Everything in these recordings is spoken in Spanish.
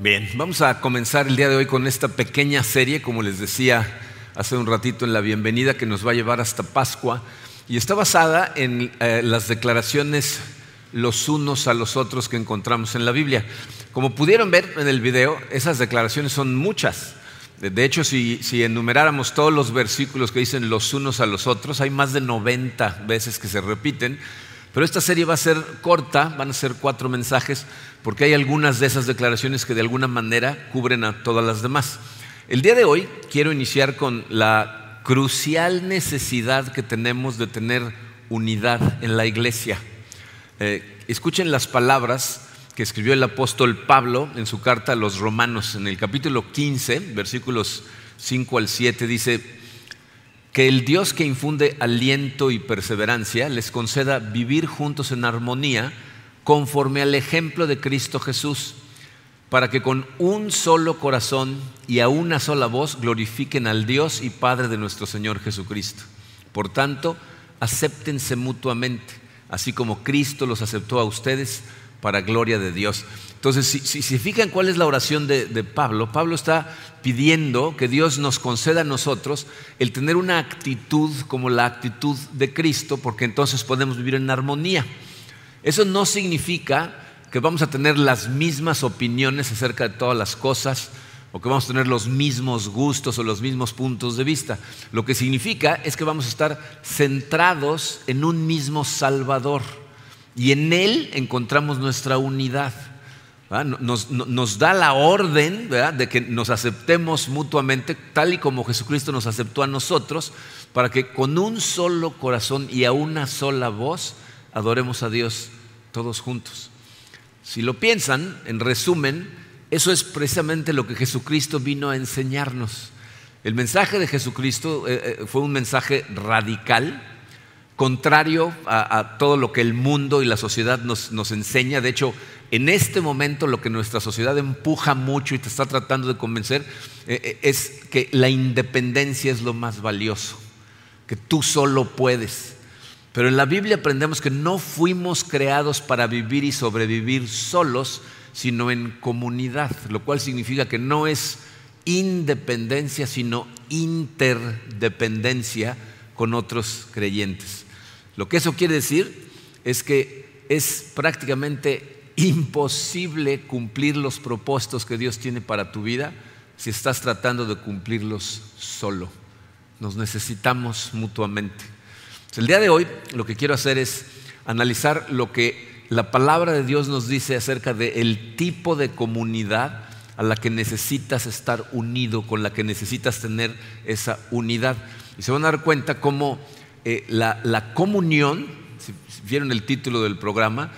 Bien, vamos a comenzar el día de hoy con esta pequeña serie, como les decía hace un ratito en la bienvenida, que nos va a llevar hasta Pascua. Y está basada en eh, las declaraciones los unos a los otros que encontramos en la Biblia. Como pudieron ver en el video, esas declaraciones son muchas. De hecho, si, si, enumeráramos todos los versículos que dicen los unos a los otros, hay más de 90 veces que se repiten. Pero esta serie va a ser corta, van a ser cuatro mensajes, porque hay algunas de esas declaraciones que de alguna manera cubren a todas las demás. El día de hoy quiero iniciar con la crucial necesidad que tenemos de tener unidad en la iglesia. Eh, escuchen las palabras que escribió el apóstol Pablo en su carta a los romanos, en el capítulo 15, versículos 5 al 7, dice, que el Dios que infunde aliento y perseverancia les conceda vivir juntos en armonía conforme al ejemplo de Cristo Jesús, para que con un solo corazón y a una sola voz glorifiquen al Dios y Padre de nuestro Señor Jesucristo. Por tanto, acéptense mutuamente, así como Cristo los aceptó a ustedes para gloria de Dios. Entonces, si, fijan cuál es la oración de, de, Pablo, Pablo está pidiendo que Dios nos conceda a nosotros el tener una actitud como la actitud de Cristo, porque entonces podemos vivir en armonía. Eso no significa que vamos a tener las mismas opiniones acerca de todas las cosas, o que vamos a tener los mismos gustos o los mismos puntos de vista. Lo que significa es que vamos a estar centrados en un mismo Salvador y en Él encontramos nuestra unidad. Nos, da la orden de que nos aceptemos mutuamente, tal y como Jesucristo nos aceptó a nosotros, para que con un solo corazón y a una sola voz adoremos a Dios todos juntos. Si lo piensan, en resumen, eso es precisamente lo que Jesucristo vino a enseñarnos. El mensaje de Jesucristo eh, eh, fue un mensaje radical, contrario a, todo lo que el mundo y la sociedad nos, enseña. De hecho, en este momento lo que nuestra sociedad empuja mucho y te está tratando de convencer eh, es que la independencia es lo más valioso, que tú solo puedes. Pero en la Biblia aprendemos que no fuimos creados para vivir y sobrevivir solos, sino en comunidad, lo cual significa que no es independencia, sino interdependencia con otros creyentes. Lo que eso quiere decir es que es prácticamente imposible cumplir los propósitos que Dios tiene para tu vida si estás tratando de cumplirlos solo. Nos necesitamos mutuamente. El día de hoy lo que quiero hacer es analizar lo que la palabra de Dios nos dice acerca del tipo de comunidad a la que necesitas estar unido, con la que necesitas tener esa unidad. Y se van a dar cuenta cómo eh, la, comunión, si, vieron el título del programa,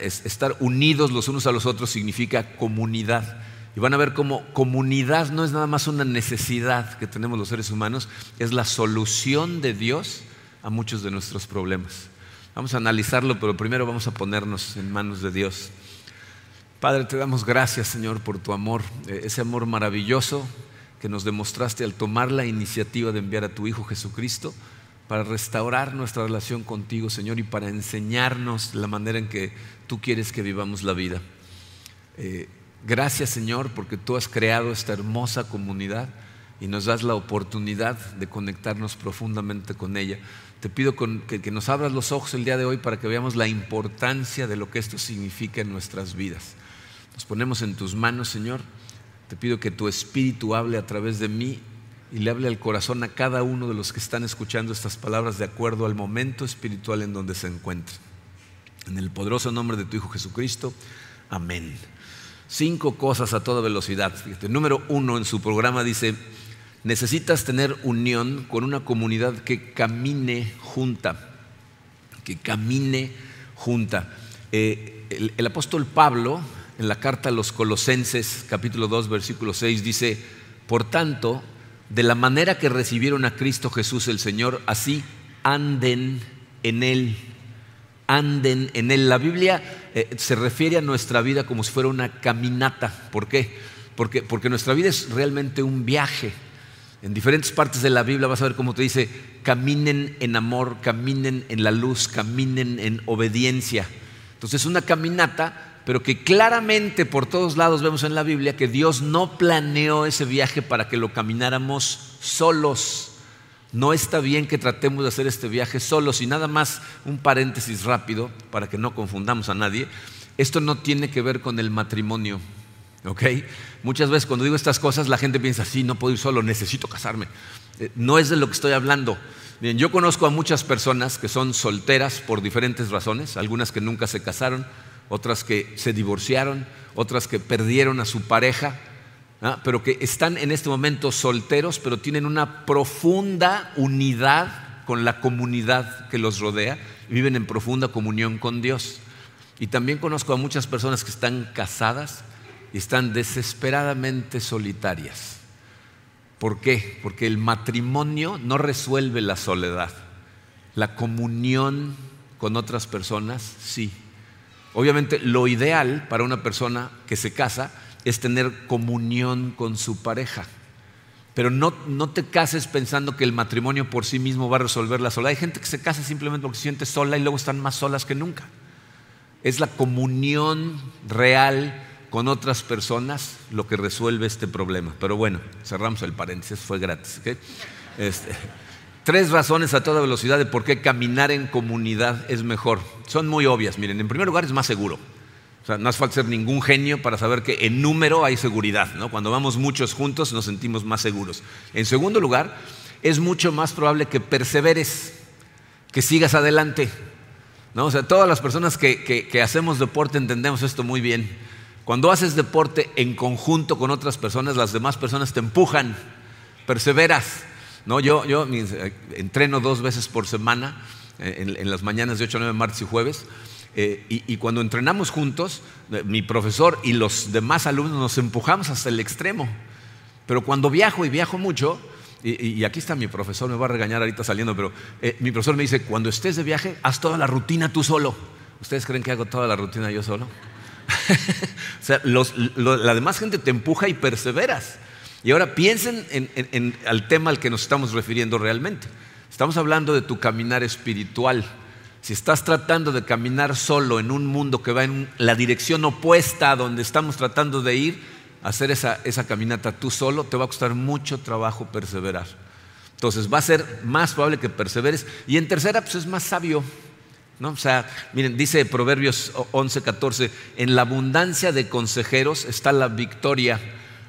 es, estar unidos los unos a los otros significa comunidad. Y van a ver cómo comunidad no es nada más una necesidad que tenemos los seres humanos, es la solución de Dios a muchos de nuestros problemas. Vamos a analizarlo, pero primero vamos a ponernos en manos de Dios. Padre, te damos gracias, Señor, por tu amor, eh, ese amor maravilloso que nos demostraste al tomar la iniciativa de enviar a tu Hijo Jesucristo para restaurar nuestra relación contigo, Señor, y para enseñarnos la manera en que tú quieres que vivamos la vida. Eh, gracias, Señor, porque tú has creado esta hermosa comunidad y nos das la oportunidad de conectarnos profundamente con ella. Te pido que, que, nos abras los ojos el día de hoy para que veamos la importancia de lo que esto significa en nuestras vidas. Nos ponemos en tus manos, Señor. Te pido que tu Espíritu hable a través de mí y le hable al corazón a cada uno de los que están escuchando estas palabras de acuerdo al momento espiritual en donde se encuentren. En el poderoso nombre de tu Hijo Jesucristo, amén. Cinco cosas a toda velocidad. número uno en su programa dice, necesitas tener unión con una comunidad que camine junta, que camine junta. Eh, el, el apóstol Pablo, en la carta a los Colosenses, capítulo 2, versículo 6, dice, por tanto, de la manera que recibieron a Cristo Jesús el Señor, así anden en Él. Anden en Él. La Biblia eh, se refiere a nuestra vida como si fuera una caminata. ¿Por qué? Porque, porque nuestra vida es realmente un viaje. En diferentes partes de la Biblia vas a ver cómo te dice, caminen en amor, caminen en la luz, caminen en obediencia. Entonces una caminata pero que claramente por todos lados vemos en la Biblia que Dios no planeó ese viaje para que lo camináramos solos. No está bien que tratemos de hacer este viaje solos. Y nada más un paréntesis rápido para que no confundamos a nadie. Esto no tiene que ver con el matrimonio. ¿Ok? Muchas veces cuando digo estas cosas la gente piensa, sí, no puedo ir solo, necesito casarme. Eh, no es de lo que estoy hablando. Yo conozco a muchas personas que son solteras por diferentes razones, algunas que nunca se casaron, otras que se divorciaron, otras que perdieron a su pareja, pero que están en este momento solteros, pero tienen una profunda unidad con la comunidad que los rodea viven en profunda comunión con Dios. Y también conozco a muchas personas que están casadas y están desesperadamente solitarias. ¿Por qué? Porque el matrimonio no resuelve la soledad. La comunión con otras personas, sí. Obviamente lo ideal para una persona que se casa es tener comunión con su pareja. Pero no, no, te cases pensando que el matrimonio por sí mismo va a resolver la soledad. Hay gente que se casa simplemente porque se siente sola y luego están más solas que nunca. Es la comunión real con otras personas lo que resuelve este problema. Pero bueno, cerramos el paréntesis, fue gratis. Este, Tres razones a toda velocidad de por qué caminar en comunidad es mejor. Son muy obvias. Miren, en primer lugar es más seguro. O sea, no hace falta ser ningún genio para saber que en número hay seguridad. ¿no? Cuando vamos muchos juntos nos sentimos más seguros. En segundo lugar, es mucho más probable que perseveres, que sigas adelante. ¿no? O sea, todas las personas que, que hacemos deporte entendemos esto muy bien. Cuando haces deporte en conjunto con otras personas, las demás personas te empujan, perseveras. No, yo, yo eh, entreno dos veces por semana, eh, en, las mañanas de 8 a 9, martes y jueves. Eh, y, cuando entrenamos juntos, mi profesor y los demás alumnos nos empujamos hasta el extremo. Pero cuando viajo y viajo mucho, y, aquí está mi profesor, me va a regañar ahorita saliendo, pero mi profesor me dice, cuando estés de viaje, haz toda la rutina tú solo. ¿Ustedes creen que hago toda la rutina yo solo? o sea, la demás gente te empuja y perseveras. Y ahora piensen en, el tema al que nos estamos refiriendo realmente. Estamos hablando de tu caminar espiritual. Si estás tratando de caminar solo en un mundo que va en la dirección opuesta a donde estamos tratando de ir, hacer esa, esa caminata tú solo, te va a costar mucho trabajo perseverar. Entonces va a ser más probable que perseveres. Y en tercera, pues es más sabio. ¿no? O sea, miren, dice Proverbios 11, 14, en la abundancia de consejeros está la victoria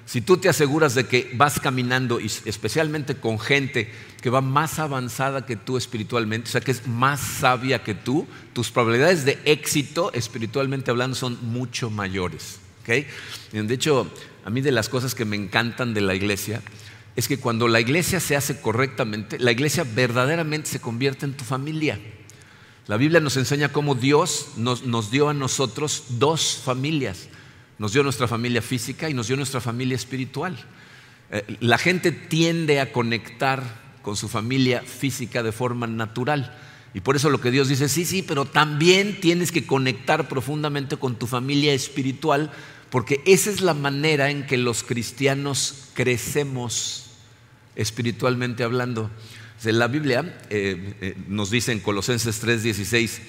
si tú te aseguras de que vas caminando, especialmente con gente que va más avanzada que tú espiritualmente, o sea, que es más sabia que tú, tus probabilidades de éxito espiritualmente hablando son mucho mayores. De hecho, a mí de las cosas que me encantan de la iglesia es que cuando la iglesia se hace correctamente, la iglesia verdaderamente se convierte en tu familia. La Biblia nos enseña cómo Dios nos dio a nosotros dos familias. Nos dio nuestra familia física y nos dio nuestra familia espiritual. Eh, la gente tiende a conectar con su familia física de forma natural. Y por eso lo que Dios dice, sí, sí, pero también tienes que conectar profundamente con tu familia espiritual, porque esa es la manera en que los cristianos crecemos espiritualmente hablando. la Biblia eh, eh, nos dice en Colosenses 3:16,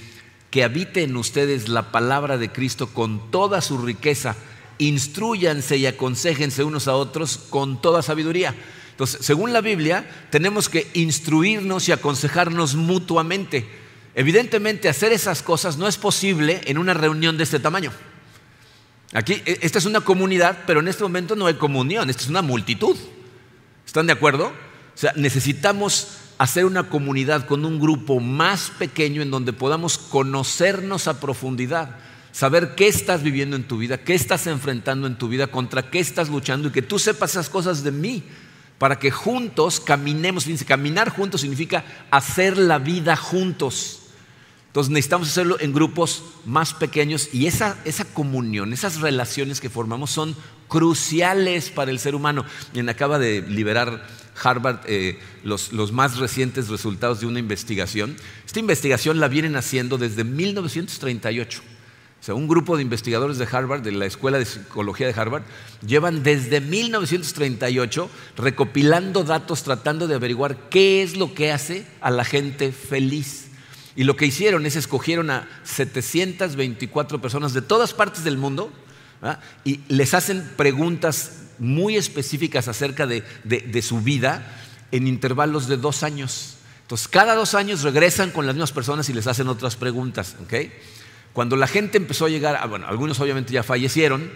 que habite en ustedes la palabra de Cristo con toda su riqueza. Instruyanse y aconsejense unos a otros con toda sabiduría. Entonces, según la Biblia, tenemos que instruirnos y aconsejarnos mutuamente. Evidentemente, hacer esas cosas no es posible en una reunión de este tamaño. Aquí, e, esta es una comunidad, pero en este momento no hay comunión, esta es una multitud. ¿Están de acuerdo? O sea, necesitamos hacer una comunidad con un grupo más pequeño en donde podamos conocernos a profundidad, saber qué estás viviendo en tu vida, qué estás enfrentando en tu vida, contra qué estás luchando y que tú sepas esas cosas de mí, para que juntos caminemos. Fíjense, caminar juntos significa hacer la vida juntos. Entonces necesitamos hacerlo en grupos más pequeños y esa, esa comunión, esas relaciones que formamos son cruciales para el ser humano. Y acaba de liberar Harvard eh, los, los, más recientes resultados de una investigación. Esta investigación la vienen haciendo desde 1938. O sea, un grupo de investigadores de Harvard, de la Escuela de Psicología de Harvard, llevan desde 1938 recopilando datos, tratando de averiguar qué es lo que hace a la gente feliz. Y lo que hicieron es escogieron a 724 personas de todas partes del mundo y les hacen preguntas muy específicas acerca de, su vida en intervalos de dos años. Entonces, cada dos años regresan con las mismas personas y les hacen otras preguntas. Cuando la gente empezó a llegar, ah, bueno, algunos obviamente ya fallecieron,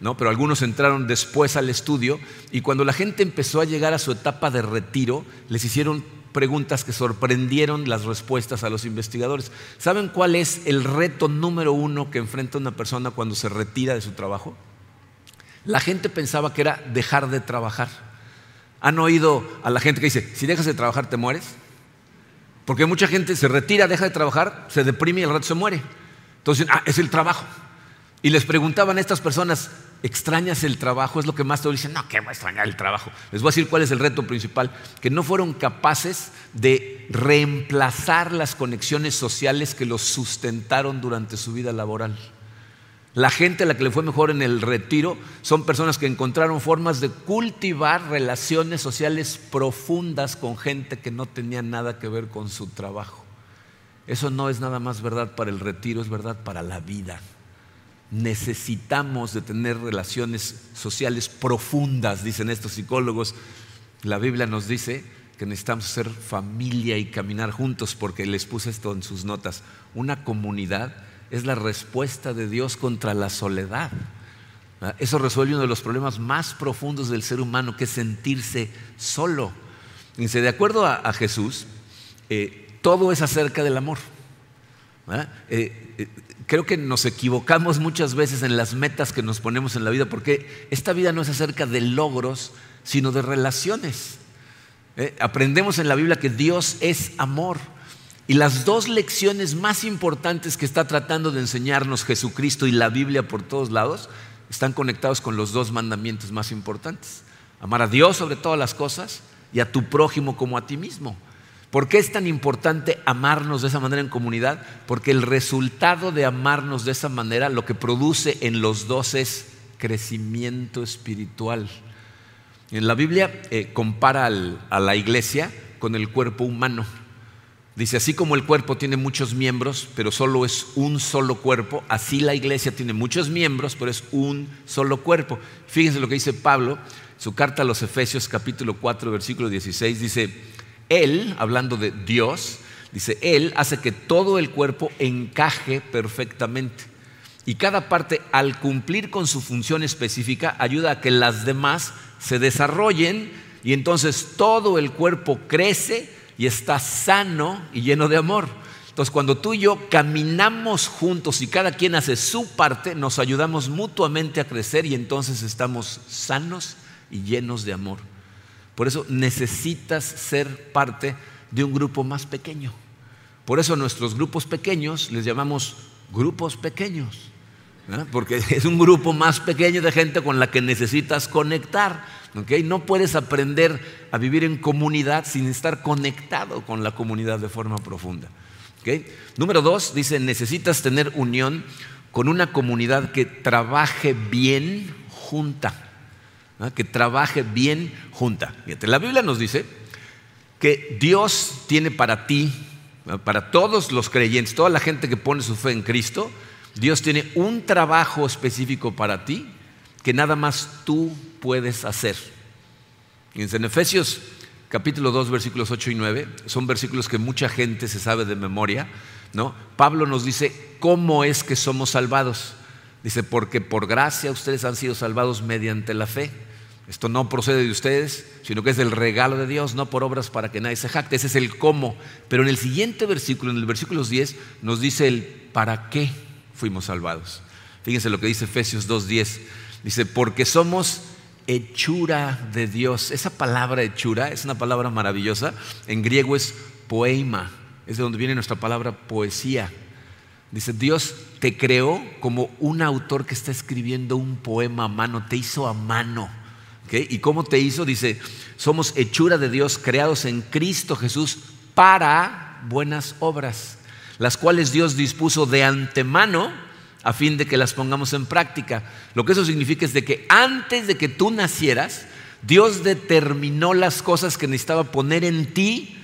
¿no? pero algunos entraron después al estudio, y cuando la gente empezó a llegar a su etapa de retiro, les hicieron preguntas que sorprendieron las respuestas a los investigadores. ¿Saben cuál es el reto número uno que enfrenta una persona cuando se retira de su trabajo? La gente pensaba que era dejar de trabajar. ¿Han oído a la gente que dice, si dejas de trabajar te mueres? Porque mucha gente se retira, deja de trabajar, se deprime y al rato se muere. Entonces, ah, es el trabajo. Y les preguntaban a estas personas, ¿extrañas el trabajo? Es lo que más te dicen, no, ¿qué voy a extrañar el trabajo? Les voy a decir cuál es el reto principal, que no fueron capaces de reemplazar las conexiones sociales que los sustentaron durante su vida laboral. La gente a la que le fue mejor en el retiro son personas que encontraron formas de cultivar relaciones sociales profundas con gente que no tenía nada que ver con su trabajo. Eso no es nada más verdad para el retiro, es verdad para la vida. Necesitamos de tener relaciones sociales profundas, dicen estos psicólogos. La Biblia nos dice que necesitamos ser familia y caminar juntos porque les puse esto en sus notas. Una comunidad es la respuesta de Dios contra la soledad. ¿Ah? Eso resuelve uno de los problemas más profundos del ser humano, que es sentirse solo. Dice, de acuerdo a, Jesús, eh, todo es acerca del amor. ¿Ah? Eh, eh, creo que nos equivocamos muchas veces en las metas que nos ponemos en la vida, porque esta vida no es acerca de logros, sino de relaciones. aprendemos en la Biblia que Dios es amor. Y las dos lecciones más importantes que está tratando de enseñarnos Jesucristo y la Biblia por todos lados están conectados con los dos mandamientos más importantes. Amar a Dios sobre todas las cosas y a tu prójimo como a ti mismo. ¿Por qué es tan importante amarnos de esa manera en comunidad? Porque el resultado de amarnos de esa manera lo que produce en los dos es crecimiento espiritual. En la Biblia eh, compara a la iglesia con el cuerpo humano. Dice, así como el cuerpo tiene muchos miembros, pero solo es un solo cuerpo, así la iglesia tiene muchos miembros, pero es un solo cuerpo. Fíjense lo que dice Pablo, su carta a los Efesios capítulo 4, versículo 16, dice, Él, hablando de Dios, dice, Él hace que todo el cuerpo encaje perfectamente. Y cada parte, al cumplir con su función específica, ayuda a que las demás se desarrollen y entonces todo el cuerpo crece y está sano y lleno de amor. Entonces, cuando tú y yo caminamos juntos y cada quien hace su parte, nos ayudamos mutuamente a crecer y entonces estamos sanos y llenos de amor. Por eso necesitas ser parte de un grupo más pequeño. Por eso nuestros grupos pequeños les llamamos grupos pequeños, porque es un grupo más pequeño de gente con la que necesitas conectar. No puedes aprender a vivir en comunidad sin estar conectado con la comunidad de forma profunda. Número dos, dice, necesitas tener unión con una comunidad que trabaje bien junta. Que trabaje bien junta. la Biblia nos dice que Dios tiene para ti, para todos los creyentes, toda la gente que pone su fe en Cristo, Dios tiene un trabajo específico para ti que nada más tú puedes hacer. En Efesios capítulo 2, versículos 8 y 9, son versículos que mucha gente se sabe de memoria, ¿no? Pablo nos dice cómo es que somos salvados. Dice, porque por gracia ustedes han sido salvados mediante la fe. Esto no procede de ustedes, sino que es del regalo de Dios, no por obras para que nadie se jacte. Ese es el cómo. Pero en el siguiente versículo, en el versículo 10, nos dice el para qué fuimos salvados. Fíjense lo que dice Efesios 2.10. Dice, porque somos hechura de Dios. Esa palabra hechura es una palabra maravillosa. En griego es poema, es de donde viene nuestra palabra poesía. Dice, Dios te creó como un autor que está escribiendo un poema a mano, te hizo a mano. ¿Y cómo te hizo? Dice, somos hechura de Dios, creados en Cristo Jesús para buenas obras, las cuales Dios dispuso de antemano a fin de que las pongamos en práctica. Lo que eso significa es de que antes de que tú nacieras, Dios determinó las cosas que necesitaba poner en ti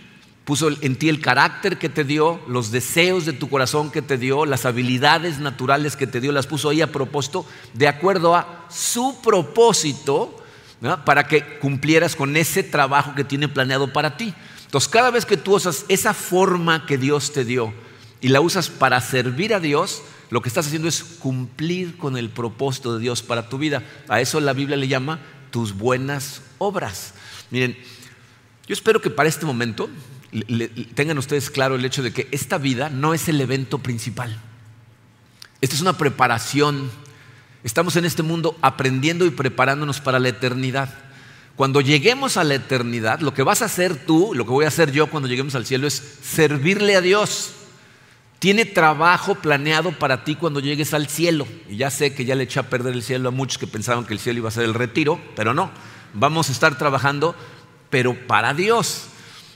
puso en ti el carácter que te dio, los deseos de tu corazón que te dio, las habilidades naturales que te dio, las puso ahí a propósito, de acuerdo a su propósito, para que cumplieras con ese trabajo que tiene planeado para ti. Entonces, cada vez que tú usas esa forma que Dios te dio y la usas para servir a Dios, lo que estás haciendo es cumplir con el propósito de Dios para tu vida. A eso la Biblia le llama tus buenas obras. Miren, yo espero que para este momento tengan ustedes claro el hecho de que esta vida no es el evento principal. Esta es una preparación. Estamos en este mundo aprendiendo y preparándonos para la eternidad. Cuando lleguemos a la eternidad, lo que vas a hacer tú, lo que voy a hacer yo cuando lleguemos al cielo es servirle a Dios. Tiene trabajo planeado para ti cuando llegues al cielo. Y ya sé que ya le eché a perder el cielo a muchos que pensaban que el cielo iba a ser el retiro, pero no. Vamos a estar trabajando, pero para Dios.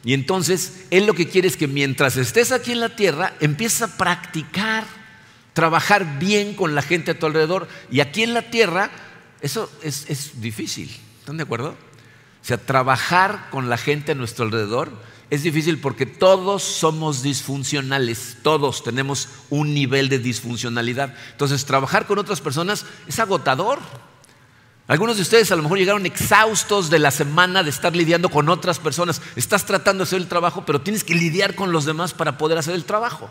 Y entonces Él lo que quiere es que mientras estés aquí en la tierra, empieces a practicar, trabajar bien con la gente a tu alrededor. Y aquí en la tierra, eso es, es difícil. ¿Están de acuerdo? O sea, trabajar con la gente a nuestro alrededor es difícil porque todos somos disfuncionales, todos tenemos un nivel de disfuncionalidad. Entonces, trabajar con otras personas es agotador. Algunos de ustedes a lo mejor llegaron exhaustos de la semana de estar lidiando con otras personas. Estás tratando de hacer el trabajo, pero tienes que lidiar con los demás para poder hacer el trabajo.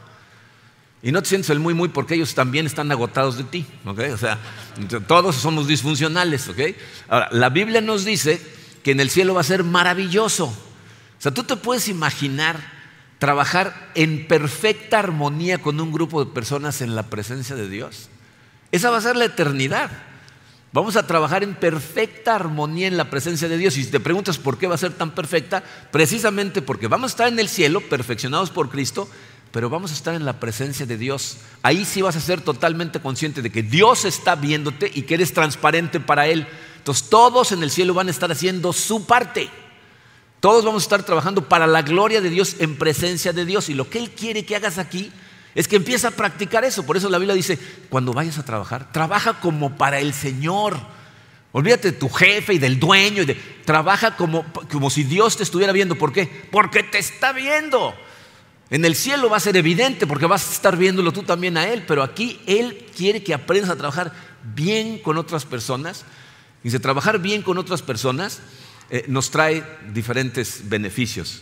Y no te sientes el muy, muy porque ellos también están agotados de ti. O sea, todos somos disfuncionales. Ahora, la Biblia nos dice que en el cielo va a ser maravilloso. Sea, tú te puedes imaginar trabajar en perfecta armonía con un grupo de personas en la presencia de Dios. Esa va a ser la eternidad. Vamos a trabajar en perfecta armonía en la presencia de Dios. Y si te preguntas por qué va a ser tan perfecta, precisamente porque vamos a estar en el cielo, perfeccionados por Cristo, pero vamos a estar en la presencia de Dios. Ahí sí vas a ser totalmente consciente de que Dios está viéndote y que eres transparente para Él. Entonces todos en el cielo van a estar haciendo su parte. Todos vamos a estar trabajando para la gloria de Dios en presencia de Dios. Y lo que Él quiere que hagas aquí es que empieza a practicar eso. Por eso la Biblia dice, cuando vayas a trabajar, trabaja como para el Señor. Olvídate de tu jefe y del dueño. Y trabaja como, como si Dios te estuviera viendo. ¿Por qué? Porque te está viendo. En el cielo va a ser evidente porque vas a estar viéndolo tú también a Él. Pero aquí Él quiere que aprendas a trabajar bien con otras personas Dice, trabajar bien con otras personas eh, nos trae diferentes beneficios.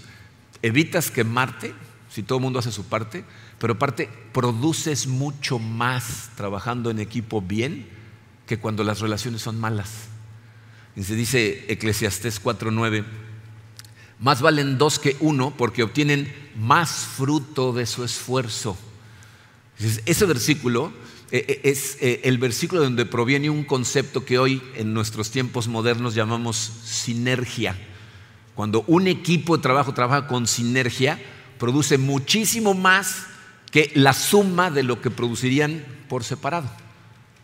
Evitas quemarte, si todo el mundo hace su parte, pero aparte produces mucho más trabajando en equipo bien que cuando las relaciones son malas. Y se dice Eclesiastés 4:9, más valen dos que uno porque obtienen más fruto de su esfuerzo. Ese versículo es eh, el versículo donde proviene un concepto que hoy en nuestros tiempos modernos llamamos sinergia. Cuando un equipo de trabajo trabaja con sinergia, produce muchísimo más que la suma de lo que producirían por separado.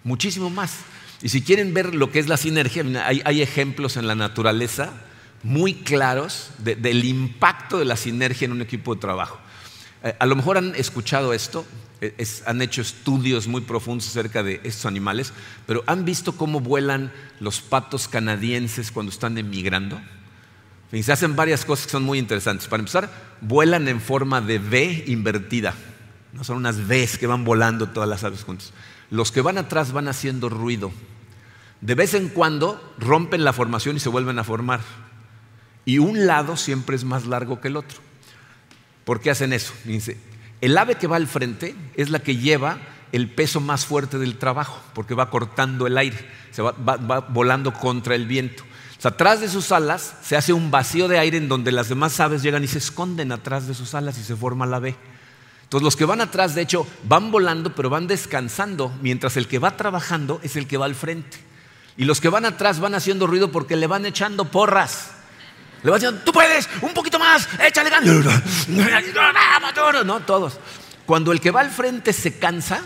Muchísimo más. Y si quieren ver lo que es la sinergia, hay, ejemplos en la naturaleza muy claros del impacto de la sinergia en un equipo de trabajo. a lo mejor han escuchado esto, han hecho estudios muy profundos acerca de estos animales, pero ¿han visto cómo vuelan los patos canadienses cuando están emigrando? se hacen varias cosas que son muy interesantes. Para empezar, vuelan en forma de V invertida. No son unas Vs que van volando todas las aves juntas. Los que van atrás van haciendo ruido. De vez en cuando rompen la formación y se vuelven a formar. Y un lado siempre es más largo que el otro. ¿Por qué hacen eso? El ave que va al frente es la que lleva el peso más fuerte del trabajo, porque va cortando el aire, se va, volando contra el viento. atrás de sus alas se hace un vacío de aire en donde las demás aves llegan y se esconden atrás de sus alas y se forma la ave. Entonces los que van atrás, de hecho, van volando, pero van descansando, mientras el que va trabajando es el que va al frente. Y los que van atrás van haciendo ruido porque le van echando porras. Le va diciendo, tú puedes, un poquito más, échale ganas. No, todos. Cuando el que va al frente se cansa,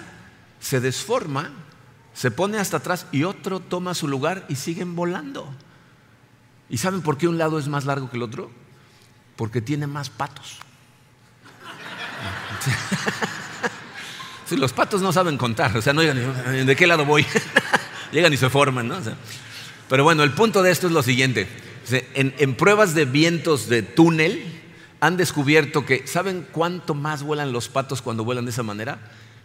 se desforma, se pone hasta atrás y otro toma su lugar y siguen volando. ¿Y saben por qué un lado es más largo que el otro? Porque tiene más patos. Los patos no saben contar, o sea, no llegan, ¿de qué lado voy? llegan y se forman, ¿no? pero bueno, el punto de esto es lo siguiente en, pruebas de vientos de túnel, han descubierto que, ¿saben cuánto más vuelan los patos cuando vuelan de esa manera?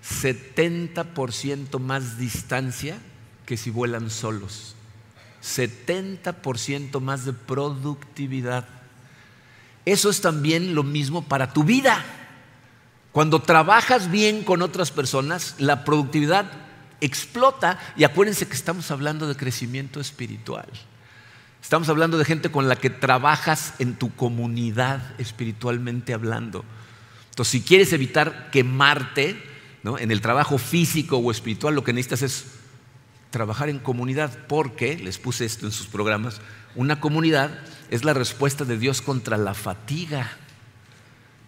70% más distancia que si vuelan solos. 70% más de productividad. Eso es también lo mismo para tu vida. Cuando trabajas bien con otras personas, la productividad explota y acuérdense que estamos hablando de crecimiento espiritual. Estamos hablando de gente con la que trabajas en tu comunidad espiritualmente hablando. Entonces, si quieres evitar quemarte en el trabajo físico o espiritual, lo que necesitas es trabajar en comunidad, porque, les puse esto en sus programas, una comunidad es la respuesta de Dios contra la fatiga.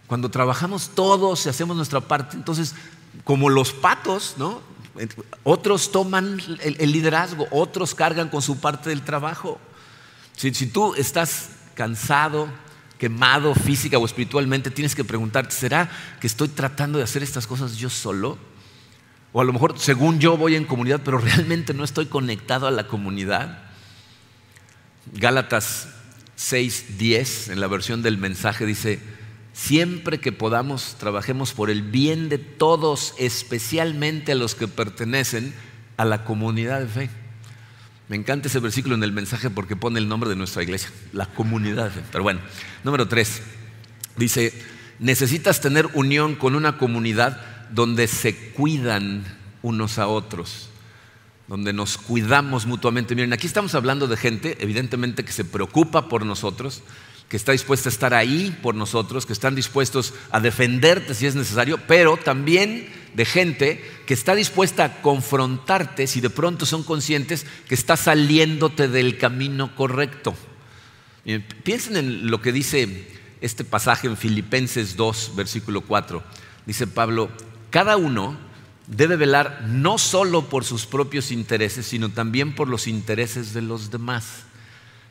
Cuando trabajamos todos y hacemos nuestra parte, entonces, como los patos. Otros toman el, liderazgo, otros cargan con su parte del trabajo. Si, tú estás cansado, quemado física o espiritualmente, tienes que preguntarte, ¿será que estoy tratando de hacer estas cosas yo solo? O a lo mejor, según yo, voy en comunidad, pero realmente no estoy conectado a la comunidad. Gálatas 6:10, en la versión del mensaje, dice, siempre que podamos, trabajemos por el bien de todos, especialmente a los que pertenecen a la comunidad de fe. Me encanta ese versículo en el mensaje porque pone el nombre de nuestra iglesia, la comunidad. Pero bueno, número 3, dice, necesitas tener unión con una comunidad donde se cuidan unos a otros, donde nos cuidamos mutuamente. Miren, aquí estamos hablando de gente, evidentemente, que se preocupa por nosotros, que está dispuesta a estar ahí por nosotros, que están dispuestos a defenderte si es necesario, pero también de gente que está dispuesta a confrontarte si de pronto son conscientes que está saliéndote del camino correcto. piensen en lo que dice este pasaje en Filipenses 2, versículo 4. Dice Pablo, cada uno debe velar no solo por sus propios intereses, sino también por los intereses de los demás.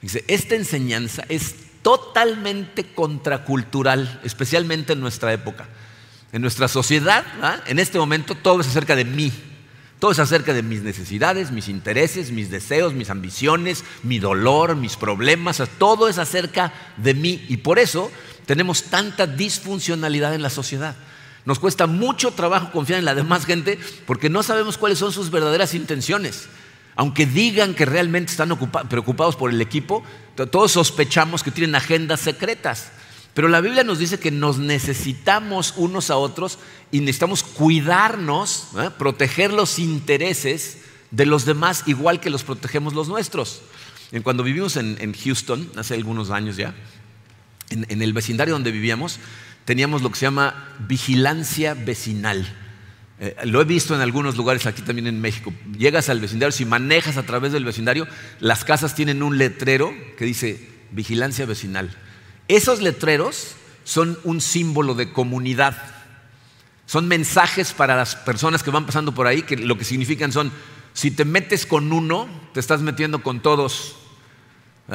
Dice, esta enseñanza es totalmente contracultural, especialmente en nuestra época. En nuestra sociedad, en este momento, todo es acerca de mí. Todo es acerca de mis necesidades, mis intereses, mis deseos, mis ambiciones, mi dolor, mis problemas. Todo es acerca de mí. Y por eso tenemos tanta disfuncionalidad en la sociedad. Nos cuesta mucho trabajo confiar en la demás gente porque no sabemos cuáles son sus verdaderas intenciones. Aunque digan que realmente están preocupados por el equipo, todos sospechamos que tienen agendas secretas. Pero la Biblia nos dice que nos necesitamos unos a otros y necesitamos cuidarnos, ¿eh? proteger los intereses de los demás igual que los protegemos los nuestros. Cuando vivimos en, Houston, hace algunos años ya, en el vecindario donde vivíamos, teníamos lo que se llama vigilancia vecinal. Eh, lo he visto en algunos lugares aquí también en México. Llegas al vecindario, si manejas a través del vecindario, las casas tienen un letrero que dice vigilancia vecinal. Esos letreros son un símbolo de comunidad. Son mensajes para las personas que van pasando por ahí que lo que significan son, si te metes con uno, te estás metiendo con todos.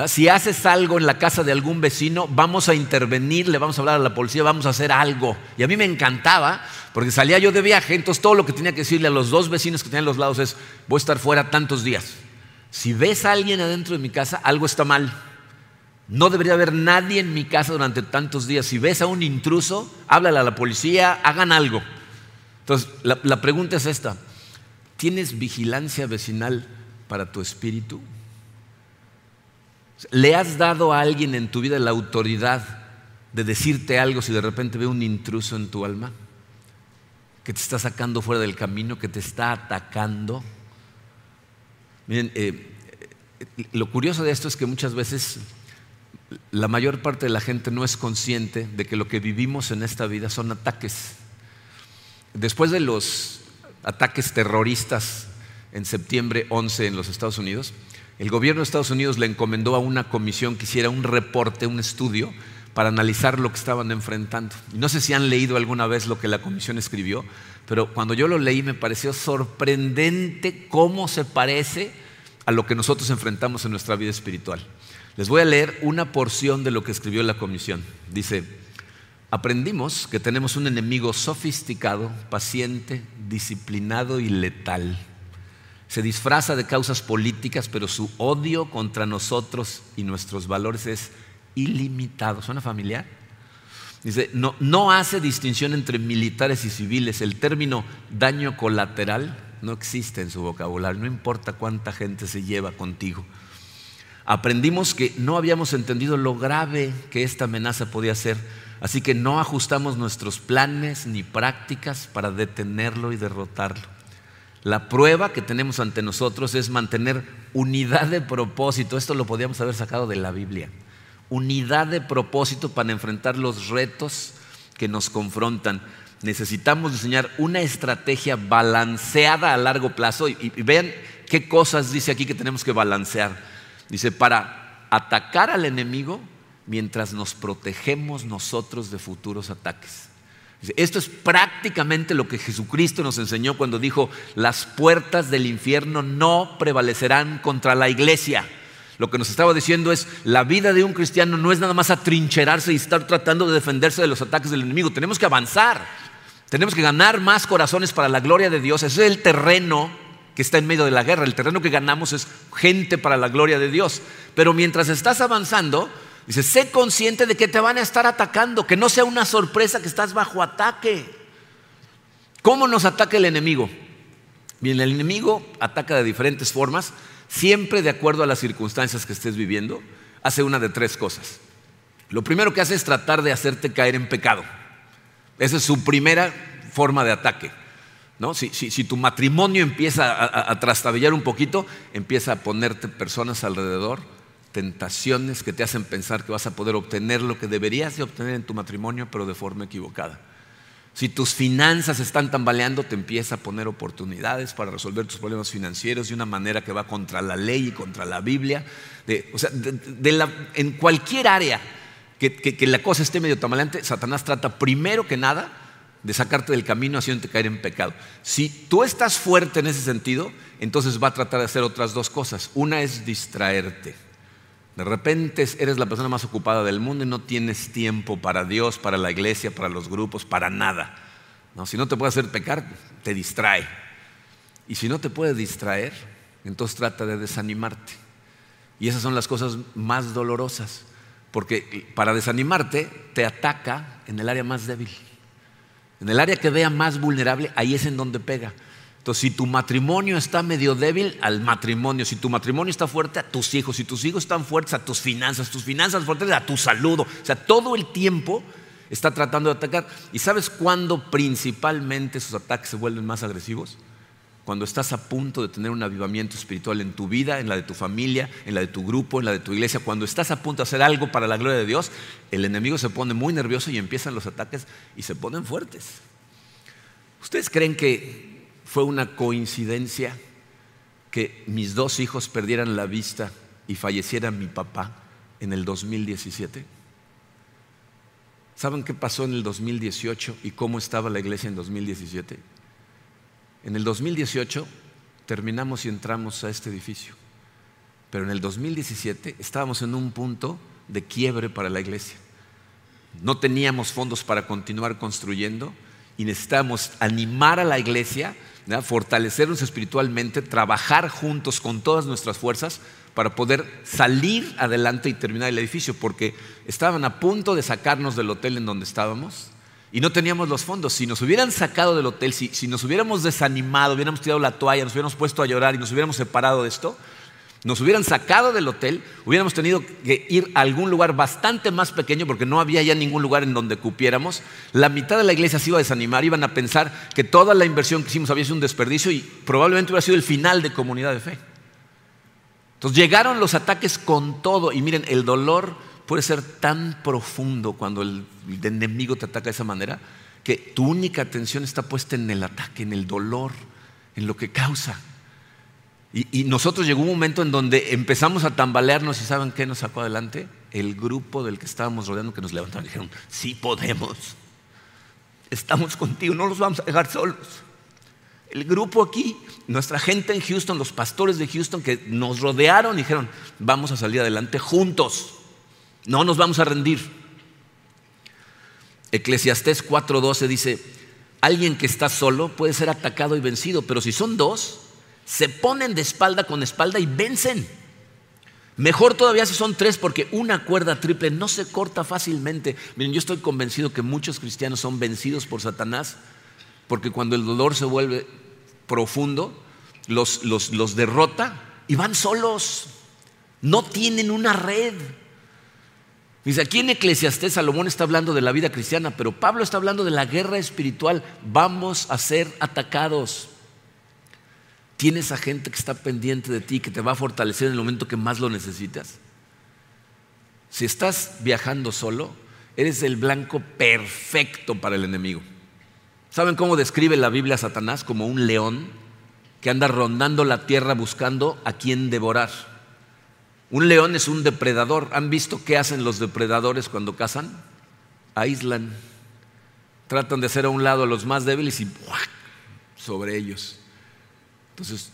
Si haces algo en la casa de algún vecino, vamos a intervenir, le vamos a hablar a la policía, vamos a hacer algo. Y a mí me encantaba, porque salía yo de viaje, entonces todo lo que tenía que decirle a los dos vecinos que tenían los lados es, voy a estar fuera tantos días. Si ves a alguien adentro de mi casa, algo está mal. No debería haber nadie en mi casa durante tantos días. Si ves a un intruso, háblale a la policía, hagan algo. Entonces, la, pregunta es esta. ¿Tienes vigilancia vecinal para tu espíritu? ¿Le has dado a alguien en tu vida la autoridad de decirte algo si de repente ve un intruso en tu alma? Que te está sacando fuera del camino, que te está atacando. Miren, eh, lo curioso de esto es que muchas veces la mayor parte de la gente no es consciente de que lo que vivimos en esta vida son ataques. Después de los ataques terroristas en septiembre 11 en los Estados Unidos, el gobierno de Estados Unidos le encomendó a una comisión que hiciera un reporte, un estudio, para analizar lo que estaban enfrentando. no sé si han leído alguna vez lo que la comisión escribió, pero cuando yo lo leí me pareció sorprendente cómo se parece a lo que nosotros enfrentamos en nuestra vida espiritual. Les voy a leer una porción de lo que escribió la comisión. Dice, aprendimos que tenemos un enemigo sofisticado, paciente, disciplinado y letal se disfraza de causas políticas, pero su odio contra nosotros y nuestros valores es ilimitado. ¿Suena familiar? Dice, no, no hace distinción entre militares y civiles. El término daño colateral no existe en su vocabulario, no importa cuánta gente se lleva contigo. Aprendimos que no habíamos entendido lo grave que esta amenaza podía ser, así que no ajustamos nuestros planes ni prácticas para detenerlo y derrotarlo. La prueba que tenemos ante nosotros es mantener unidad de propósito. Esto lo podíamos haber sacado de la Biblia unidad de propósito para enfrentar los retos que nos confrontan. Necesitamos diseñar una estrategia balanceada a largo plazo y, vean qué cosas dice aquí que tenemos que balancear. Dice, para atacar al enemigo mientras nos protegemos nosotros de futuros ataques. Esto es prácticamente lo que Jesucristo nos enseñó cuando dijo, las puertas del infierno no prevalecerán contra la iglesia. Lo que nos estaba diciendo es, la vida de un cristiano no es nada más atrincherarse y estar tratando de defenderse de los ataques del enemigo. Tenemos que avanzar. Tenemos que ganar más corazones para la gloria de Dios. Ese es el terreno que está en medio de la guerra. El terreno que ganamos es gente para la gloria de Dios. Pero mientras estás avanzando, dice, sé consciente de que te van a estar atacando, que no sea una sorpresa que estás bajo ataque. ¿Cómo nos ataca el enemigo? Bien, el enemigo ataca de diferentes formas siempre de acuerdo a las circunstancias que estés viviendo, hace una de tres cosas. Lo primero que hace es tratar de hacerte caer en pecado. Esa es su primera forma de ataque. ¿No? Si, tu matrimonio empieza a, a un poquito, empieza a ponerte personas alrededor, tentaciones que te hacen pensar que vas a poder obtener lo que deberías de obtener en tu matrimonio, pero de forma equivocada. Si tus finanzas están tambaleando, te empieza a poner oportunidades para resolver tus problemas financieros de una manera que va contra la ley y contra la Biblia. o sea, en cualquier área que, la cosa esté medio tambaleante, Satanás trata primero que nada de sacarte del camino haciéndote caer en pecado. Si tú estás fuerte en ese sentido, entonces va a tratar de hacer otras dos cosas. Una es distraerte. De repente eres la persona más ocupada del mundo y no tienes tiempo para Dios, para la iglesia, para los grupos, para nada. No, si no te puede hacer pecar, te distrae. Y si no te puede distraer, entonces trata de desanimarte. Y esas son las cosas más dolorosas, porque para desanimarte te ataca en el área más débil. En el área que vea más vulnerable, ahí es en donde pega. Entonces, si tu matrimonio está medio débil, al matrimonio. Si tu matrimonio está fuerte, a tus hijos. Si tus hijos están fuertes, a tus finanzas. Tus finanzas fuertes, a tu salud. O sea, todo el tiempo está tratando de atacar. ¿Y sabes cuándo principalmente esos ataques se vuelven más agresivos? Cuando estás a punto de tener un avivamiento espiritual en tu vida, en la de tu familia, en la de tu grupo, en la de tu iglesia. Cuando estás a punto de hacer algo para la gloria de Dios, el enemigo se pone muy nervioso y empiezan los ataques y se ponen fuertes. ¿Ustedes creen que fue una coincidencia que mis dos hijos perdieran la vista y falleciera mi papá en el 2017? ¿Saben qué pasó en el 2018 y cómo estaba la iglesia en 2017? En el 2018 terminamos y entramos a este edificio, pero en el 2017 estábamos en un punto de quiebre para la iglesia. No teníamos fondos para continuar construyendo y necesitábamos animar a la iglesia fortalecernos espiritualmente, trabajar juntos con todas nuestras fuerzas para poder salir adelante y terminar el edificio, porque estaban a punto de sacarnos del hotel en donde estábamos y no teníamos los fondos. Si nos hubieran sacado del hotel, si, si nos hubiéramos desanimado, hubiéramos tirado la toalla, nos hubiéramos puesto a llorar y nos hubiéramos separado de esto, nos hubieran sacado del hotel, hubiéramos tenido que ir a algún lugar bastante más pequeño porque no había ya ningún lugar en donde cupiéramos. La mitad de la iglesia se iba a desanimar, iban a pensar que toda la inversión que hicimos había sido un desperdicio y probablemente hubiera sido el final de comunidad de fe. Entonces llegaron los ataques con todo y miren, el dolor puede ser tan profundo cuando el, enemigo te ataca de esa manera que tu única atención está puesta en el ataque, en el dolor, en lo que causa. Y, nosotros llegó un momento en donde empezamos a tambalearnos y ¿saben qué nos sacó adelante? El grupo del que estábamos rodeando que nos levantaron y dijeron, sí podemos, estamos contigo, no los vamos a dejar solos. El grupo aquí, nuestra gente en Houston, los pastores de Houston que nos rodearon dijeron, vamos a salir adelante juntos, no nos vamos a rendir. Eclesiastés 4:12 dice, alguien que está solo puede ser atacado y vencido, pero si son dos, se ponen de espalda con espalda y vencen. Mejor todavía si son tres porque una cuerda triple no se corta fácilmente. Miren, yo estoy convencido que muchos cristianos son vencidos por Satanás porque cuando el dolor se vuelve profundo, los, los, derrota y van solos. No tienen una red. Dice, aquí en Eclesiastés Salomón está hablando de la vida cristiana, pero Pablo está hablando de la guerra espiritual. Vamos a ser atacados. Tienes a gente que está pendiente de ti, que te va a fortalecer en el momento que más lo necesitas. Si estás viajando solo, eres el blanco perfecto para el enemigo. ¿Saben cómo describe la Biblia a Satanás? Como un león que anda rondando la tierra buscando a quien devorar. Un león es un depredador. ¿Han visto qué hacen los depredadores cuando cazan? Aíslan. Tratan de hacer a un lado a los más débiles y sobre ellos. Entonces,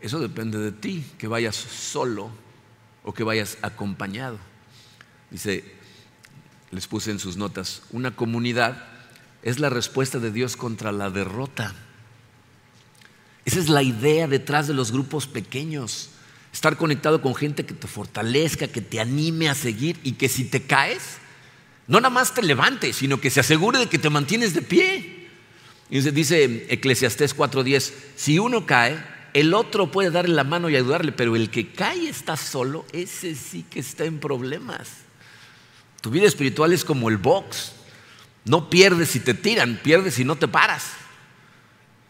eso depende de ti, que vayas solo o que vayas acompañado. Dice, les puse en sus notas, una comunidad es la respuesta de Dios contra la derrota. Esa es la idea detrás de los grupos pequeños. Estar conectado con gente que te fortalezca, que te anime a seguir y que si te caes, no nada más te levantes, sino que se asegure de que te mantienes de pie. Y dice Eclesiastés 4:10, si uno cae, el otro puede darle la mano y ayudarle, pero el que cae está solo, ese sí que está en problemas. Tu vida espiritual es como el box. No pierdes si te tiran, pierdes si no te paras.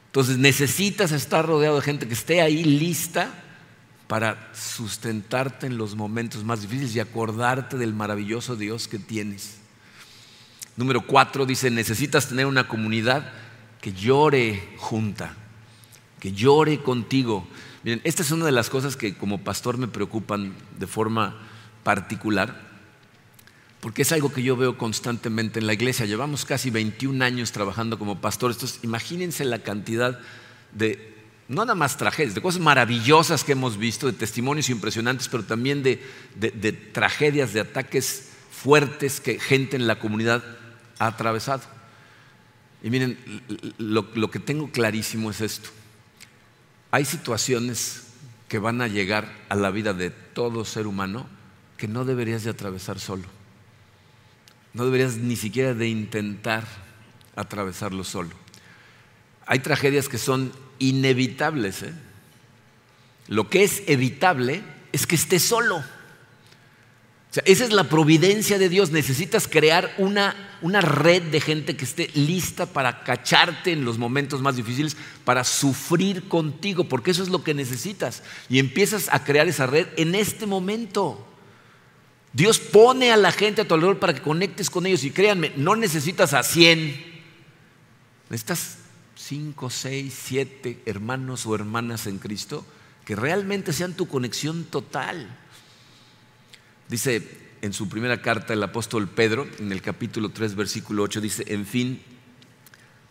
Entonces necesitas estar rodeado de gente que esté ahí lista para sustentarte en los momentos más difíciles y acordarte del maravilloso Dios que tienes. Número cuatro dice, necesitas tener una comunidad que llore junta, que llore contigo. Miren, esta es una de las cosas que como pastor me preocupan de forma particular porque es algo que yo veo constantemente en la iglesia. Llevamos casi 21 años trabajando como pastores. Entonces, imagínense la cantidad de, no nada más tragedias, de cosas maravillosas que hemos visto, de testimonios impresionantes, pero también de, tragedias, de ataques fuertes que gente en la comunidad ha atravesado. Y miren, lo, lo que tengo clarísimo es esto. Hay situaciones que van a llegar a la vida de todo ser humano que no deberías de atravesar solo. No deberías ni siquiera de intentar atravesarlo solo. Hay tragedias que son inevitables. ¿eh? Lo que es evitable es que estés solo. O sea, esa es la providencia de Dios. Necesitas crear una, una red de gente que esté lista para cacharte en los momentos más difíciles, para sufrir contigo, porque eso es lo que necesitas. Y empiezas a crear esa red en este momento. Dios pone a la gente a tu alrededor para que conectes con ellos y créanme, no necesitas a 100, necesitas 5, 6, 7 hermanos o hermanas en Cristo que realmente sean tu conexión total. Dice en su primera carta el apóstol Pedro, en el capítulo 3, versículo 8, dice, en fin,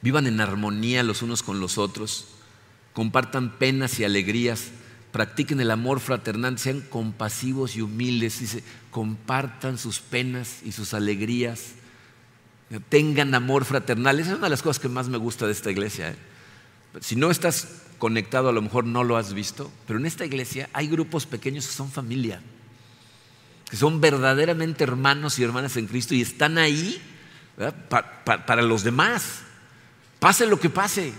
vivan en armonía los unos con los otros, compartan penas y alegrías practiquen el amor fraternal, sean compasivos y humildes, dice, compartan sus penas y sus alegrías, tengan amor fraternal. Esa es una de las cosas que más me gusta de esta iglesia. ¿eh? Si no estás conectado, a lo mejor no lo has visto, pero en esta iglesia hay grupos pequeños que son familia, que son verdaderamente hermanos y hermanas en Cristo y están ahí para los demás, pase lo que pase.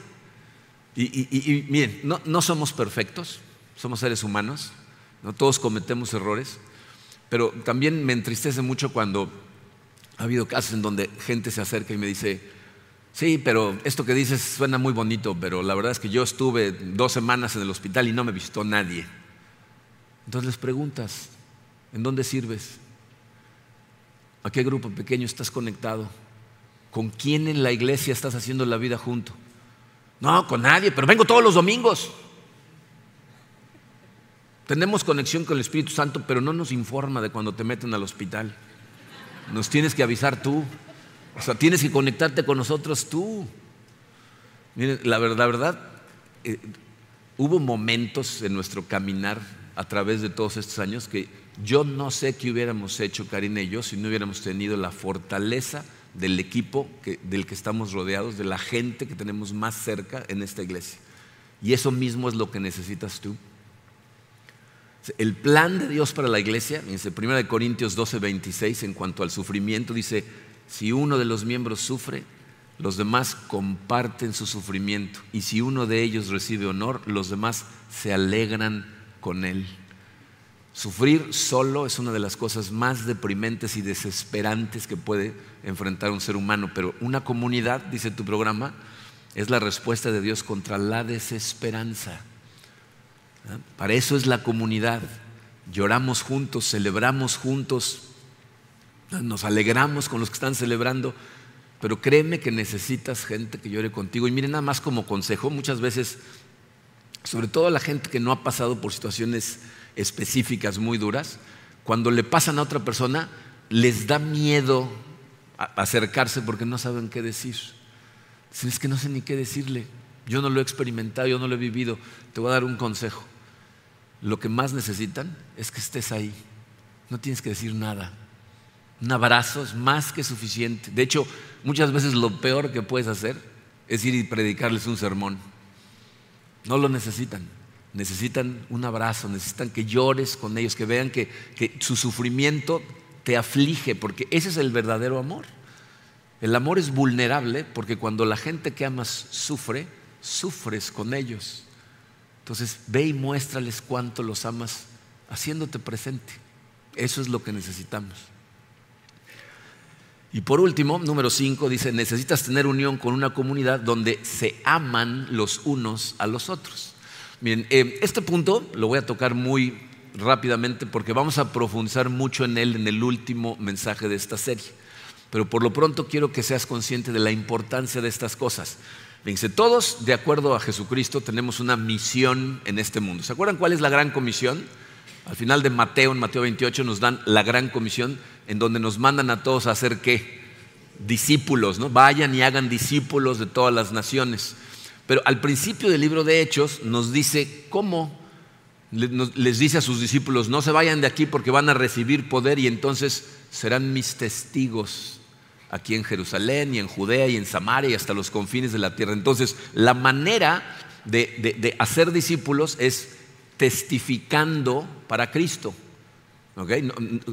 Y, miren, no, no somos perfectos, somos seres humanos, no todos cometemos errores, pero también me entristece mucho cuando ha habido casos en donde gente se acerca y me dice, sí, pero esto que dices suena muy bonito, pero la verdad es que yo estuve dos semanas en el hospital y no me visitó nadie. Entonces les preguntas, ¿en dónde sirves? ¿A qué grupo pequeño estás conectado? ¿Con quién en la iglesia estás haciendo la vida junto? No, con nadie, pero vengo todos los domingos. Tenemos conexión con el Espíritu Santo, pero no nos informa de cuando te meten al hospital. Nos tienes que avisar tú. O sea, tienes que conectarte con nosotros tú. Miren, la verdad, la verdad eh, hubo momentos en nuestro caminar a través de todos estos años que yo no sé qué hubiéramos hecho, Karina y yo, si no hubiéramos tenido la fortaleza del equipo del que estamos rodeados, de la gente que tenemos más cerca en esta iglesia. Y eso mismo es lo que necesitas tú. El plan de Dios para la iglesia, dice 1 Corintios 12, 26, en cuanto al sufrimiento, dice, si uno de los miembros sufre, los demás comparten su sufrimiento. Y si uno de ellos recibe honor, los demás se alegran con él. Sufrir solo es una de las cosas más deprimentes y desesperantes que puede enfrentar un ser humano, pero una comunidad, dice tu programa, es la respuesta de Dios contra la desesperanza. Para eso es la comunidad. Lloramos juntos, celebramos juntos, nos alegramos con los que están celebrando, pero créeme que necesitas gente que llore contigo. Y miren, nada más como consejo, muchas veces, sobre todo a la gente que no ha pasado por situaciones específicas muy duras, cuando le pasan a otra persona, les da miedo acercarse porque no saben qué decir. Si es que no sé ni qué decirle, yo no lo he experimentado, yo no lo he vivido, te voy a dar un consejo. Lo que más necesitan es que estés ahí. No tienes que decir nada. Un abrazo es más que suficiente. De hecho, muchas veces lo peor que puedes hacer es ir y predicarles un sermón. No lo necesitan necesitan un abrazo, necesitan que llores con ellos, que vean que, su sufrimiento te aflige, porque ese es el verdadero amor. El amor es vulnerable porque cuando la gente que amas sufre, sufres con ellos. Entonces ve y muéstrales cuánto los amas haciéndote presente. Eso es lo que necesitamos. Y por último, número 5 dice, necesitas tener unión con una comunidad donde se aman los unos a los otros. Miren, eh, este punto lo voy a tocar muy rápidamente porque vamos a profundizar mucho en él en el último mensaje de esta serie. Pero por lo pronto quiero que seas consciente de la importancia de estas cosas. Fíjense, todos de acuerdo a Jesucristo tenemos una misión en este mundo. ¿Se acuerdan cuál es la gran comisión? Al final de Mateo, en Mateo 28, nos dan la gran comisión en donde nos mandan a todos a hacer qué? Discípulos, ¿no? Vayan y hagan discípulos de todas las naciones. Pero al principio del libro de Hechos nos dice cómo les dice a sus discípulos, no se vayan de aquí porque van a recibir poder y entonces serán mis testigos aquí en Jerusalén y en Judea y en Samaria y hasta los confines de la tierra. Entonces, la manera de, hacer discípulos es testificando para Cristo.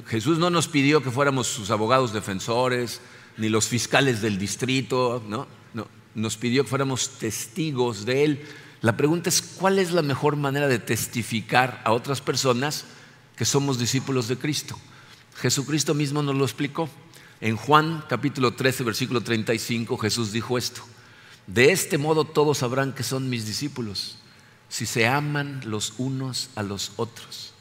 Jesús no nos pidió que fuéramos sus abogados defensores, ni los fiscales del distrito, ¿no? nos pidió que fuéramos testigos de Él. La pregunta es, ¿cuál es la mejor manera de testificar a otras personas que somos discípulos de Cristo? Jesucristo mismo nos lo explicó. En Juan capítulo 13, versículo 35, Jesús dijo esto. De este modo todos sabrán que son mis discípulos, si se aman los unos a los otros.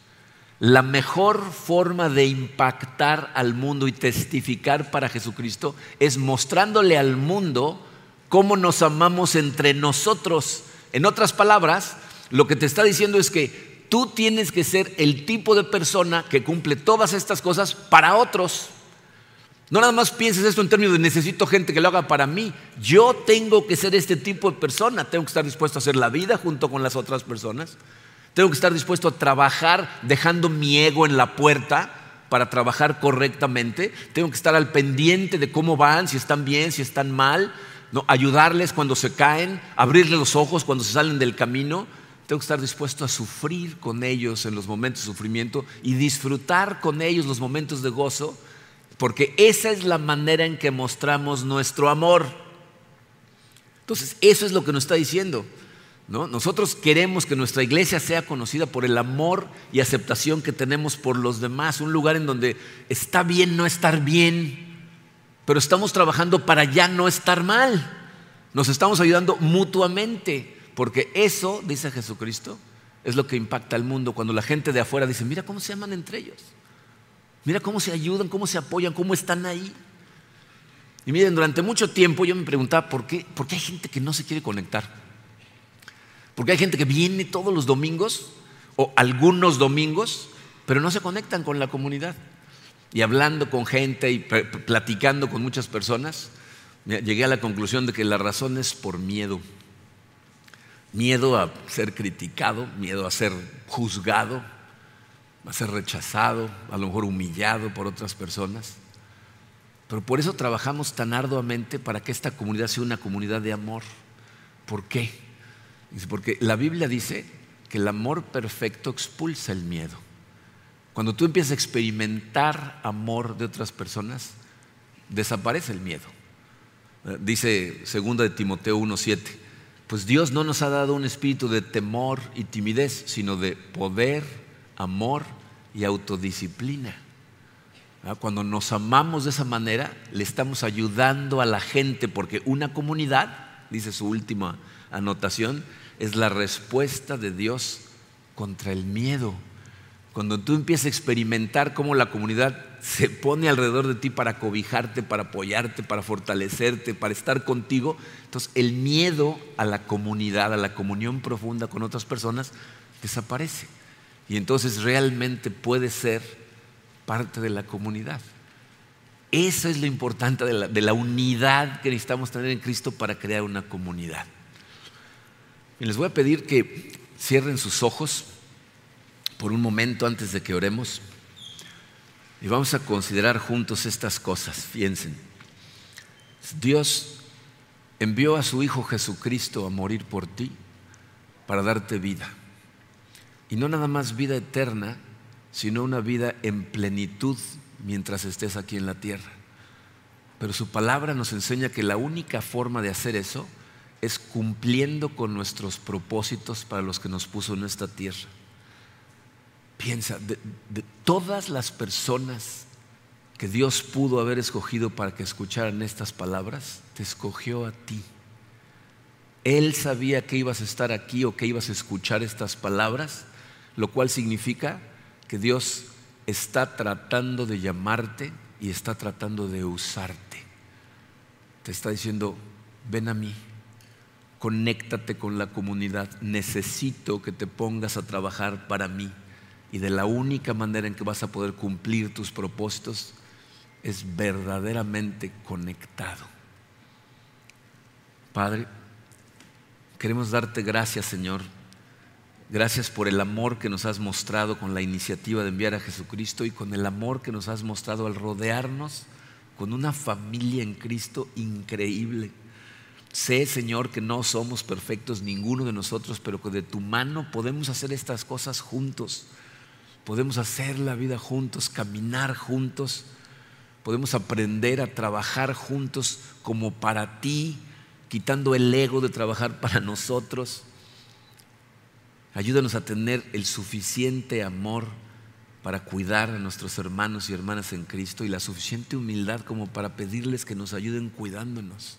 La mejor forma de impactar al mundo y testificar para Jesucristo es mostrándole al mundo cómo nos amamos entre nosotros. En otras palabras, lo que te está diciendo es que tú tienes que ser el tipo de persona que cumple todas estas cosas para otros. No nada más pienses esto en términos de necesito gente que lo haga para mí. Yo tengo que ser este tipo de persona. Tengo que estar dispuesto a hacer la vida junto con las otras personas. Tengo que estar dispuesto a trabajar dejando mi ego en la puerta para trabajar correctamente. Tengo que estar al pendiente de cómo van, si están bien, si están mal ayudarles cuando se caen, abrirles los ojos cuando se salen del camino. Tengo que estar dispuesto a sufrir con ellos en los momentos de sufrimiento y disfrutar con ellos los momentos de gozo, porque esa es la manera en que mostramos nuestro amor. Entonces, eso es lo que nos está diciendo. Nosotros queremos que nuestra iglesia sea conocida por el amor y aceptación que tenemos por los demás, un lugar en donde está bien no estar bien, pero estamos trabajando para ya no estar mal. Nos estamos ayudando mutuamente, porque eso, dice Jesucristo, es lo que impacta al mundo cuando la gente de afuera dice, mira cómo se aman entre ellos, mira cómo se ayudan, cómo se apoyan, cómo están ahí. Y miren, durante mucho tiempo yo me preguntaba, ¿por qué, ¿por qué hay gente que no se quiere conectar? Porque hay gente que viene todos los domingos o algunos domingos, pero no se conectan con la comunidad y hablando con gente y platicando con muchas personas, llegué a la conclusión de que la razón es por miedo. Miedo a ser criticado, miedo a ser juzgado, a ser rechazado, a lo mejor humillado por otras personas. Pero por eso trabajamos tan arduamente para que esta comunidad sea una comunidad de amor. ¿Por qué? Porque la Biblia dice que el amor perfecto expulsa el miedo. Cuando tú empiezas a experimentar amor de otras personas, desaparece el miedo. Eh, dice 2 de Timoteo 1:7, pues Dios no nos ha dado un espíritu de temor y timidez, sino de poder, amor y autodisciplina. Cuando nos amamos de esa manera, le estamos ayudando a la gente, porque una comunidad, dice su última anotación, es la respuesta de Dios contra el miedo. Cuando tú empiezas a experimentar cómo la comunidad se pone alrededor de ti para cobijarte, para apoyarte, para fortalecerte, para estar contigo, entonces el miedo a la comunidad, a la comunión profunda con otras personas, desaparece. Y entonces realmente puede ser parte de la comunidad. Eso es lo importante de la, de la unidad que necesitamos tener en Cristo para crear una comunidad. Y les voy a pedir que cierren sus ojos por un momento antes de que oremos. Y vamos a considerar juntos estas cosas. Piensen. Dios envió a su Hijo Jesucristo a morir por ti para darte vida. Y no nada más vida eterna, sino una vida en plenitud mientras estés aquí en la tierra. Pero su palabra nos enseña que la única forma de hacer eso es cumpliendo con nuestros propósitos para los que nos puso en esta tierra. Piensa, de, todas las personas que Dios pudo haber escogido para que escucharan estas palabras, te escogió a ti. Él sabía que ibas a estar aquí o que ibas a escuchar estas palabras, lo cual significa que Dios está tratando de llamarte y está tratando de usarte. Te está diciendo, ven a mí, conéctate con la comunidad, necesito que te pongas a trabajar para mí. Y de la única manera en que vas a poder cumplir tus propósitos es verdaderamente conectado. Padre, queremos darte gracias, Señor. Gracias por el amor que nos has mostrado con la iniciativa de enviar a Jesucristo y con el amor que nos has mostrado al rodearnos con una familia en Cristo increíble Sé, Señor, que no somos perfectos ninguno de nosotros, pero que de tu mano podemos hacer estas cosas juntos. Podemos hacer la vida juntos, caminar juntos. Podemos aprender a trabajar juntos como para ti, quitando el ego de trabajar para nosotros. Ayúdanos a tener el suficiente amor para cuidar a nuestros hermanos y hermanas en Cristo y la suficiente humildad como para pedirles que nos ayuden cuidándonos.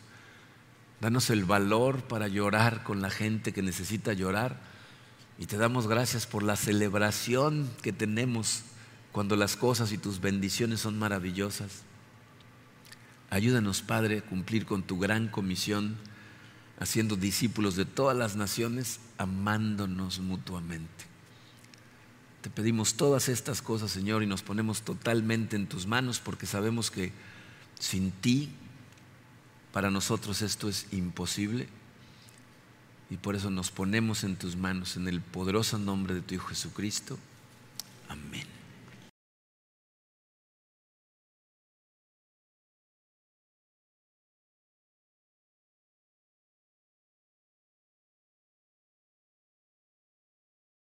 Danos el valor para llorar con la gente que necesita llorar. Y te damos gracias por la celebración que tenemos cuando las cosas y tus bendiciones son maravillosas. Ayúdanos, Padre, a cumplir con tu gran comisión, haciendo discípulos de todas las naciones, amándonos mutuamente. Te pedimos todas estas cosas, Señor, y nos ponemos totalmente en tus manos porque sabemos que sin ti para nosotros esto es imposible y por eso nos ponemos en tus manos en el poderoso nombre de tu Hijo Jesucristo. Amén.